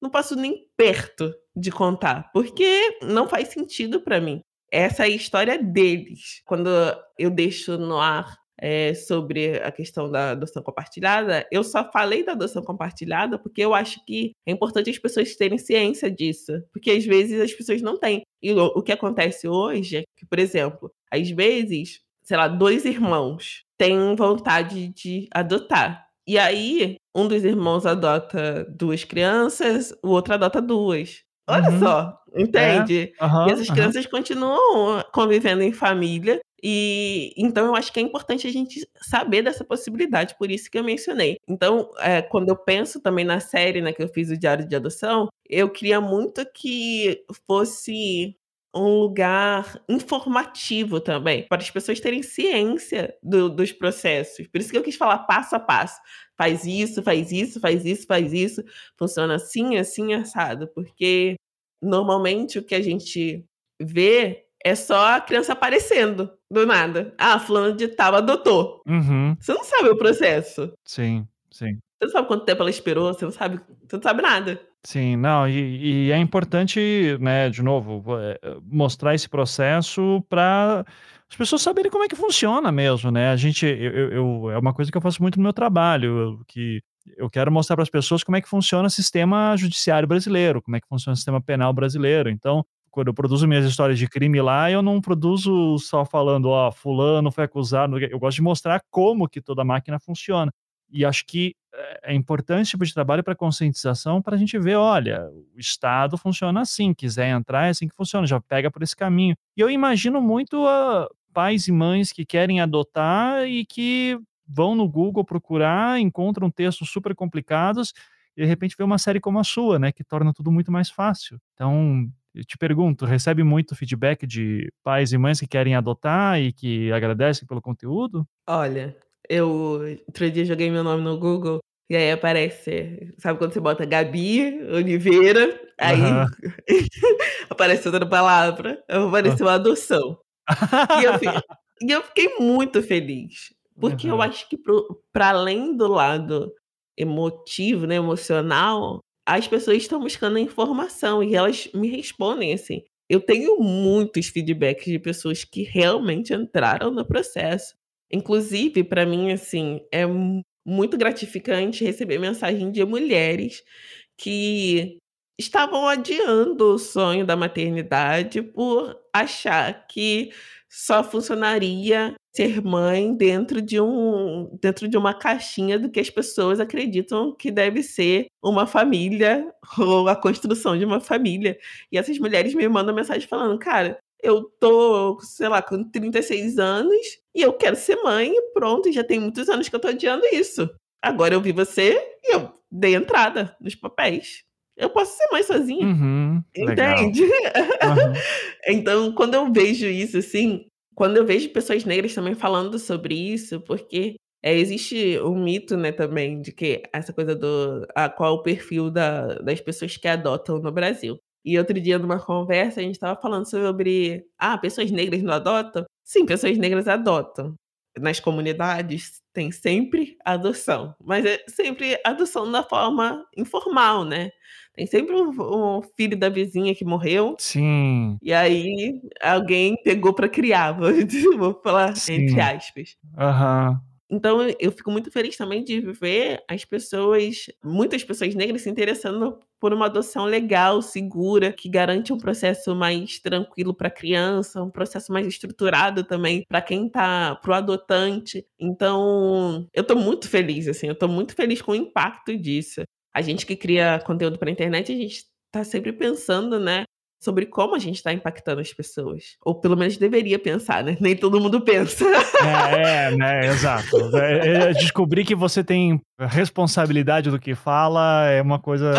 não, passo nem perto de contar, porque não faz sentido para mim. Essa é a história deles. Quando eu deixo no ar é, sobre a questão da adoção compartilhada, eu só falei da adoção compartilhada porque eu acho que é importante as pessoas terem ciência disso, porque às vezes as pessoas não têm. E o, o que acontece hoje é que, por exemplo, às vezes, sei lá, dois irmãos têm vontade de adotar. E aí, um dos irmãos adota duas crianças, o outro adota duas. Olha uhum. só, entende? É. Uhum. E essas crianças uhum. continuam convivendo em família e então eu acho que é importante a gente saber dessa possibilidade, por isso que eu mencionei. Então, é, quando eu penso também na série né, que eu fiz o Diário de Adoção, eu queria muito que fosse um lugar informativo também, para as pessoas terem ciência do, dos processos. Por isso que eu quis falar passo a passo. Faz isso, faz isso, faz isso, faz isso. Funciona assim, assim, assado. Porque normalmente o que a gente vê é só a criança aparecendo do nada. Ah, fulano de tal adotou. Uhum. Você não sabe o processo. Sim, sim. Você não sabe quanto tempo ela esperou, você não sabe, você não sabe nada. Sim, não, e, e é importante, né, de novo, é, mostrar esse processo para as pessoas saberem como é que funciona mesmo, né? A gente, eu, eu, é uma coisa que eu faço muito no meu trabalho, que eu quero mostrar para as pessoas como é que funciona o sistema judiciário brasileiro, como é que funciona o sistema penal brasileiro. Então, quando eu produzo minhas histórias de crime lá, eu não produzo só falando, ó, fulano foi acusado. Eu gosto de mostrar como que toda a máquina funciona. E acho que é, é importante esse tipo de trabalho para conscientização, para a gente ver, olha, o Estado funciona assim, quiser entrar é assim que funciona, já pega por esse caminho. E eu imagino muito uh, pais e mães que querem adotar e que vão no Google procurar, encontram textos super complicados e de repente vê uma série como a sua, né, que torna tudo muito mais fácil. Então, eu te pergunto, recebe muito feedback de pais e mães que querem adotar e que agradecem pelo conteúdo? Olha, eu outro dia joguei meu nome no Google e aí aparece, sabe quando você bota Gabi Oliveira, aí uhum. aparece outra palavra, apareceu uhum. adoção. e, eu fiquei, e eu fiquei muito feliz, porque uhum. eu acho que para além do lado emotivo, né, emocional, as pessoas estão buscando informação e elas me respondem assim. Eu tenho muitos feedbacks de pessoas que realmente entraram no processo. Inclusive, para mim, assim, é muito gratificante receber mensagem de mulheres que estavam adiando o sonho da maternidade por achar que só funcionaria ser mãe dentro de um dentro de uma caixinha do que as pessoas acreditam que deve ser uma família ou a construção de uma família. E essas mulheres me mandam mensagem falando: "Cara, eu tô, sei lá, com 36 anos e eu quero ser mãe, e pronto, já tem muitos anos que eu tô adiando isso. Agora eu vi você e eu dei entrada nos papéis. Eu posso ser mãe sozinha. Uhum, entende? Uhum. então, quando eu vejo isso, assim, quando eu vejo pessoas negras também falando sobre isso, porque É, existe um mito, né, também de que essa coisa do a qual o perfil da das pessoas que adotam no Brasil. E outro dia numa conversa a gente estava falando sobre: "Ah, pessoas negras não adotam?". Sim, pessoas negras adotam. Nas comunidades tem sempre adoção, mas é sempre adoção da forma informal, né. Tem sempre um um filho da vizinha que morreu Sim. e aí alguém pegou para criar, vou falar entre Sim. aspas. Aham. Então eu fico muito feliz também de ver as pessoas muitas pessoas negras se interessando por uma adoção legal, segura, que garante um processo mais tranquilo pra criança, um processo mais estruturado também pra quem tá para o adotante. Então, eu tô muito feliz, assim, eu tô muito feliz com o impacto disso. A gente que cria conteúdo pra internet, a gente tá sempre pensando, né, sobre como a gente tá impactando as pessoas, ou pelo menos deveria pensar, né, nem todo mundo pensa. É, é, né, exato. Eh eh, descobrir que você tem responsabilidade do que fala é uma coisa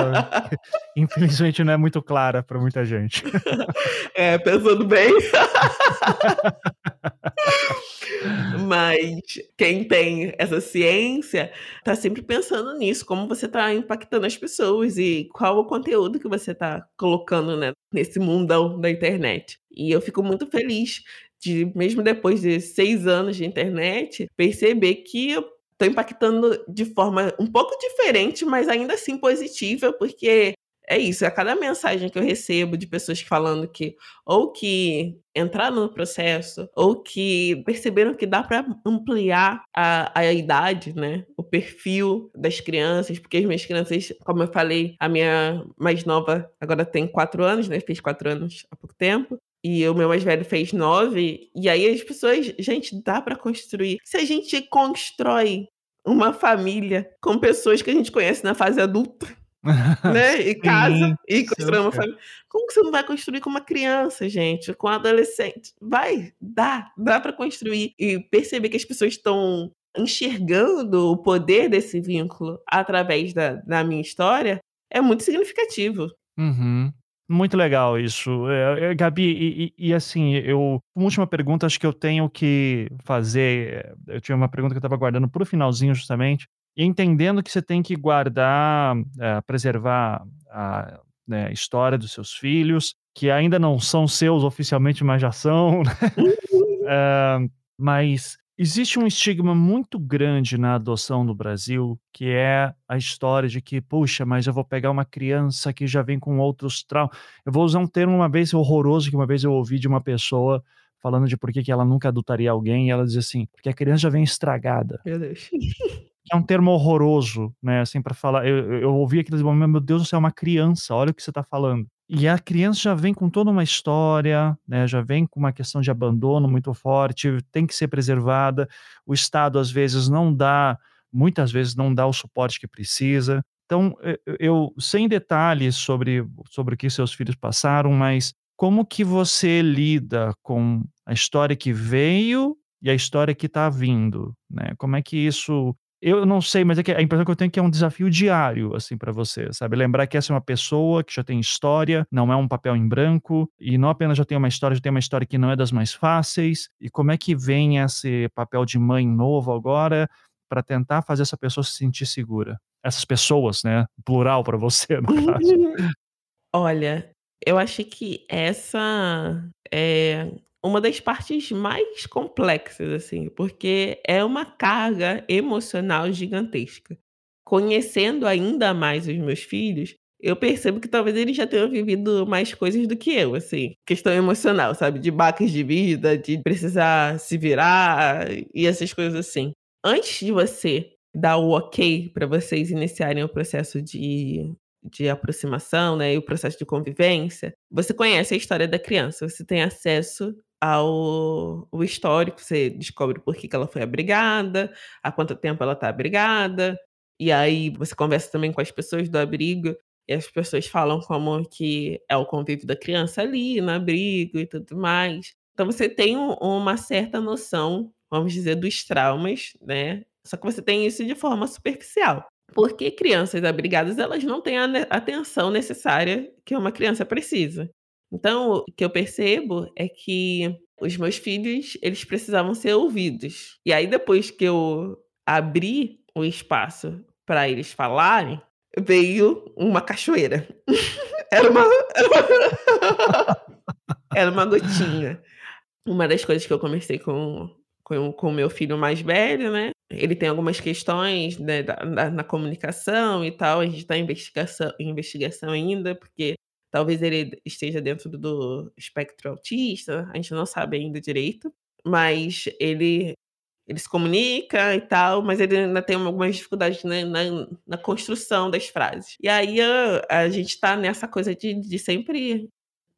que infelizmente não é muito clara pra muita gente. É, pensando bem. Mas quem tem essa ciência tá sempre pensando nisso, como você tá impactando as pessoas e qual o conteúdo que você tá colocando, né, nesse mundão da internet. E eu fico muito feliz de, mesmo depois de 6 anos de internet, perceber que eu tô impactando de forma um pouco diferente, mas ainda assim positiva, porque é isso, a cada mensagem que eu recebo de pessoas falando que ou que entraram no processo ou que perceberam que dá pra ampliar a a idade, né, o perfil das crianças, porque as minhas crianças, como eu falei, a minha mais nova agora tem 4 anos, né, fez 4 anos há pouco tempo, e o meu mais velho fez 9, e aí as pessoas gente, dá pra construir. Se a gente constrói uma família com pessoas que a gente conhece na fase adulta, né, e casa Sim, e constrói uma família, como que você não vai construir com uma criança, gente, com adolescente? Vai, dá, dá pra construir e perceber que as pessoas estão enxergando o poder desse vínculo através da da minha história, é muito significativo. Uhum. Muito legal isso. Eh eh, Gabi, e e e assim, eu uma última pergunta, acho que eu tenho que fazer, eu tinha uma pergunta que eu estava guardando para o finalzinho justamente, e entendendo que você tem que guardar, eh, preservar a, né, história dos seus filhos, que ainda não são seus oficialmente, mas já são, né. Hã, mas existe um estigma muito grande na adoção no Brasil, que é a história de que: "Puxa, mas eu vou pegar uma criança que já vem com outros trau" eu vou usar um termo uma vez horroroso, que uma vez eu ouvi de uma pessoa falando de por que que ela nunca adotaria alguém, e ela dizia assim: "Porque a criança já vem estragada". Meu Deus. É um termo horroroso, né, assim, pra falar eu eu ouvi aquilo e falei: "Meu Deus céu, é uma criança, olha o que você tá falando". E a criança já vem com toda uma história, né, já vem com uma questão de abandono muito forte, tem que ser preservada, o estado às vezes não dá muitas vezes não dá o suporte que precisa. Então, eu sem detalhes sobre sobre o que seus filhos passaram, mas como que você lida com a história que veio e a história que tá vindo, né, como é que isso eu não sei, mas é que a impressão que eu tenho é que é um desafio diário, assim, pra você, sabe, lembrar que essa é uma pessoa que já tem história, não é um papel em branco, e não apenas já tem uma história, já tem uma história que não é das mais fáceis, e como é que vem esse papel de mãe novo agora, pra tentar fazer essa pessoa se sentir segura? Essas pessoas, né, plural pra você no caso. Olha, eu acho que essa é uma das partes mais complexas, assim, porque é uma carga emocional gigantesca. Conhecendo ainda mais os meus filhos, eu percebo que talvez eles já tenham vivido mais coisas do que eu, assim, questão emocional, sabe, de baques de vida, de precisar se virar e essas coisas assim. Antes de você dar o ok pra vocês iniciarem o processo de de aproximação, né, e o processo de convivência, você conhece a história da criança, você tem acesso ao o histórico, você descobre por que que ela foi abrigada, há quanto tempo ela tá abrigada, e aí você conversa também com as pessoas do abrigo, e as pessoas falam como que é o convívio da criança ali no abrigo e tudo mais. Então você tem um uma certa noção, vamos dizer, dos traumas, né, só que você tem isso de forma superficial. Porque crianças abrigadas, elas não têm a atenção necessária que uma criança precisa. Então, o que eu percebo é que os meus filhos, eles precisavam ser ouvidos. E aí depois que eu abrir o espaço para eles falarem, veio uma cachoeira. era uma. Era uma, era uma gotinha. Uma das coisas que eu conversei com com o meu filho mais velho, né? Ele tem algumas questões né, da, da, na comunicação e tal. A gente está em investigação, em investigação ainda, porque talvez ele esteja dentro do espectro autista, a gente não sabe ainda direito, mas ele ele se comunica e tal, mas ele ainda tem algumas dificuldades né, na, na, construção das frases. E aí a, a gente está nessa coisa de, de sempre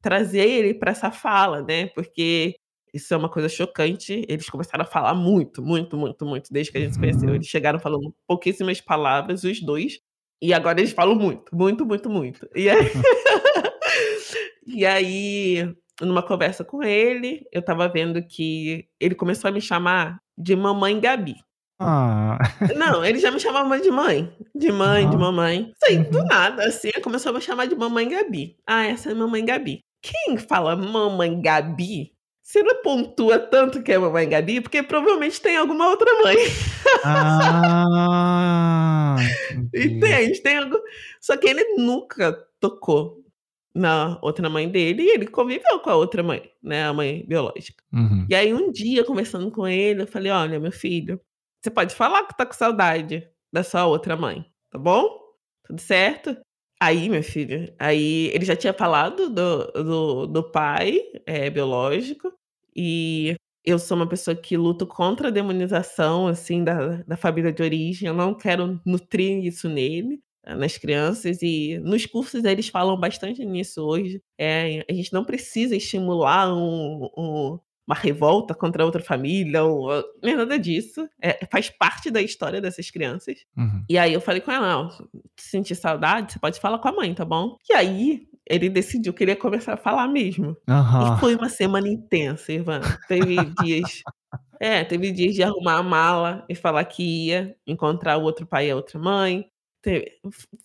trazer ele para essa fala, né? Porque isso é uma coisa chocante. Eles começaram a falar muito, muito, muito, muito, desde que a gente se conheceu. Uhum. Eles chegaram falando pouquíssimas palavras, os dois. E agora eles falam muito, muito, muito, muito. E aí, e aí numa conversa com ele, eu tava vendo que ele começou a me chamar de Mamãe Gabi. Ah. Não, ele já me chamava de mãe. De mãe, uhum. de mamãe. Sei, do uhum. nada, assim, começou a me chamar de Mamãe Gabi. Ah, essa é Mamãe Gabi. Quem fala Mamãe Gabi você não pontua tanto que é mamãe Gabi, porque provavelmente tem alguma outra mãe. Ah, Entende? Tem algo... Só que ele nunca tocou na outra mãe dele e ele conviveu com a outra mãe, né? A mãe biológica. Uhum. E aí, um dia, conversando com ele, eu falei: Olha, meu filho, você pode falar que tá com saudade da sua outra mãe, tá bom? Tudo certo? Aí, meu filho, aí ele já tinha falado do, do, do pai é, biológico, e eu sou uma pessoa que luto contra a demonização, assim, da, da família de origem. Eu não quero nutrir isso nele, eh, nas crianças. E nos cursos eles falam bastante nisso hoje. É, a gente não precisa estimular um, um, uma revolta contra outra família, ou, nem é nada disso. É, faz parte da história dessas crianças. Uhum. E aí eu falei com ela: se sentir saudade, você pode falar com a mãe, tá bom? E aí ele decidiu que ele ia começar a falar mesmo. Uhum. E foi uma semana intensa, Ivan. Teve dias. É, teve dias de arrumar a mala e falar que ia encontrar o outro pai e a outra mãe. Teve,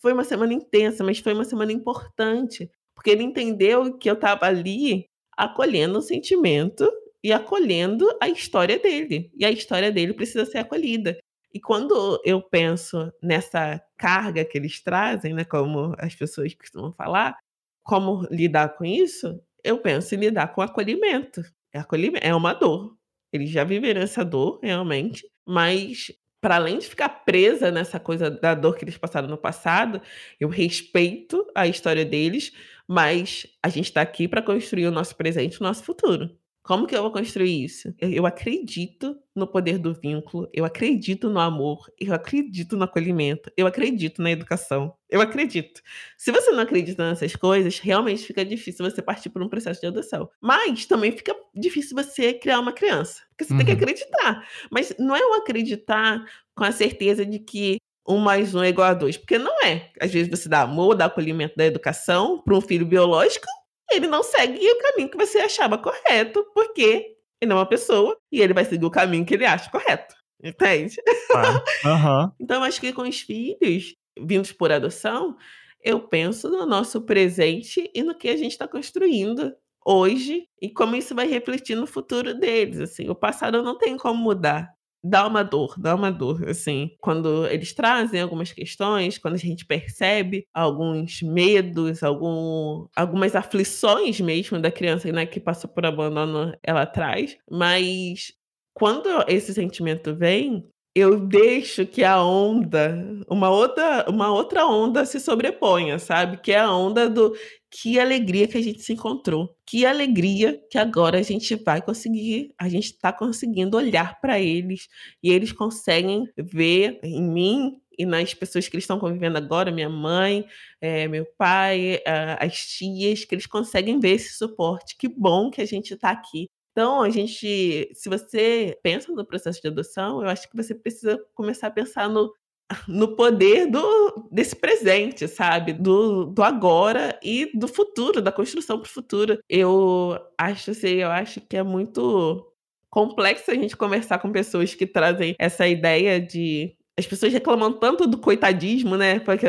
foi uma semana intensa, mas foi uma semana importante. Porque ele entendeu que eu estava ali acolhendo o sentimento e acolhendo a história dele. E a história dele precisa ser acolhida. E quando eu penso nessa carga que eles trazem, né, como as pessoas costumam falar, como lidar com isso? Eu penso em lidar com acolhimento. É acolhimento, é uma dor. Eles já viveram essa dor, realmente, mas para além de ficar presa nessa coisa da dor que eles passaram no passado, eu respeito a história deles, mas a gente está aqui para construir o nosso presente e o nosso futuro. Como que eu vou construir isso? Eu acredito no poder do vínculo, eu acredito no amor, eu acredito no acolhimento, eu acredito na educação. Eu acredito. Se você não acredita nessas coisas, realmente fica difícil você partir por um processo de adoção. Mas também fica difícil você criar uma criança, porque você uhum. tem que uhum. acreditar. Mas não é um acreditar com a certeza de que um mais um é igual a dois, porque não é. Às vezes você dá amor, dá acolhimento, dá educação para um filho biológico, ele não segue o caminho que você achava correto, porque ele é uma pessoa e ele vai seguir o caminho que ele acha correto. Entende? Ah, uhum. então, acho que com os filhos vindos por adoção, eu penso no nosso presente e no que a gente está construindo hoje e como isso vai refletir no futuro deles. Assim, o passado não tem como mudar dá uma dor, dá uma dor, assim. Quando eles trazem algumas questões, quando a gente percebe alguns medos, algum, algumas aflições mesmo da criança, né, que passou por abandono, ela traz. Mas quando esse sentimento vem, eu deixo que a onda, uma outra, uma outra onda se sobreponha, sabe? Que é a onda do que alegria que a gente se encontrou. Que alegria que agora a gente vai conseguir, a gente está conseguindo olhar para eles e eles conseguem ver em mim e nas pessoas que eles estão convivendo agora, minha mãe, é, meu pai, as tias, que eles conseguem ver esse suporte. Que bom que a gente está aqui então, a gente, se você pensa no processo de adoção, eu acho que você precisa começar a pensar no, no poder do, desse presente, sabe? Do, do agora e do futuro, da construção para o futuro. Eu acho assim, eu acho que é muito complexo a gente conversar com pessoas que trazem essa ideia de as pessoas reclamam tanto do coitadismo, né? Porque,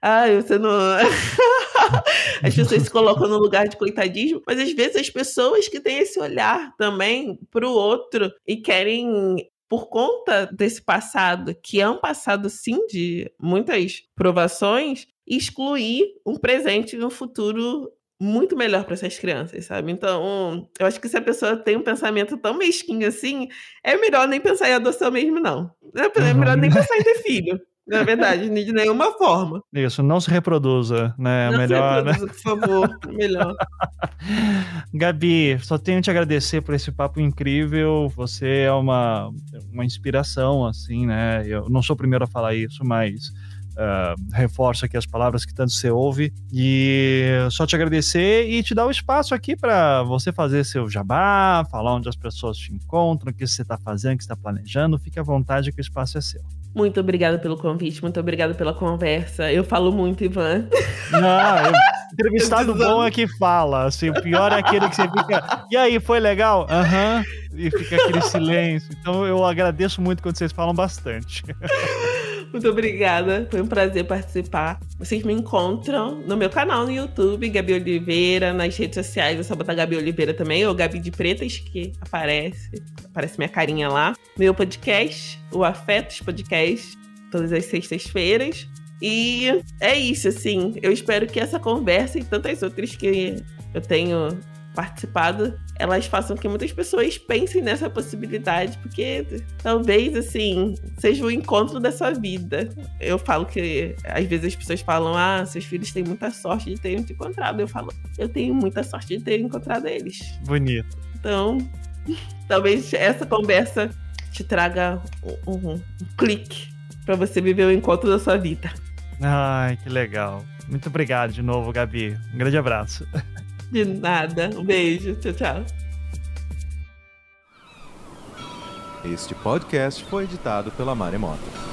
ah, você não. as pessoas se colocam no lugar de coitadismo, mas às vezes as pessoas que têm esse olhar também para o outro e querem por conta desse passado, que é um passado sim de muitas provações, excluir um presente e um futuro muito melhor para essas crianças, sabe? Então, eu acho que se a pessoa tem um pensamento tão mesquinho assim, é melhor nem pensar em adoção mesmo, não. É melhor nem pensar em ter filho. Na é verdade, de nenhuma forma. Isso, não se reproduza, né? Não melhor, se reproduza, né? por favor, melhor. Gabi, só tenho te agradecer por esse papo incrível. Você é uma, uma inspiração, assim, né? Eu não sou o primeiro a falar isso, mas uh, reforço aqui as palavras que tanto você ouve. E só te agradecer e te dar o espaço aqui para você fazer seu jabá, falar onde as pessoas te encontram, o que você está fazendo, o que você está planejando. Fique à vontade que o espaço é seu. Muito obrigada pelo convite, muito obrigada pela conversa. Eu falo muito, Ivan. Não, eu, entrevistado bom é que fala. Assim, o pior é aquele que você fica. E aí, foi legal? Aham. Uhum. E fica aquele silêncio. Então eu agradeço muito quando vocês falam bastante. Muito obrigada, foi um prazer participar. Vocês me encontram no meu canal no YouTube, Gabi Oliveira, nas redes sociais, é só botar Gabi Oliveira também, ou Gabi de Pretas, que aparece, aparece minha carinha lá. Meu podcast, o Afetos Podcast, todas as sextas-feiras. E é isso, assim. Eu espero que essa conversa e tantas outras que eu tenho participado, elas façam que muitas pessoas pensem nessa possibilidade, porque talvez, assim, seja o encontro da sua vida. Eu falo que, às vezes, as pessoas falam, ah, seus filhos têm muita sorte de terem te encontrado. Eu falo, eu tenho muita sorte de ter encontrado eles. Bonito. Então, talvez essa conversa te traga um, um, um clique para você viver o encontro da sua vida. Ai, que legal. Muito obrigado de novo, Gabi. Um grande abraço. De nada. Um beijo. Tchau, tchau. Este podcast foi editado pela Maremoto.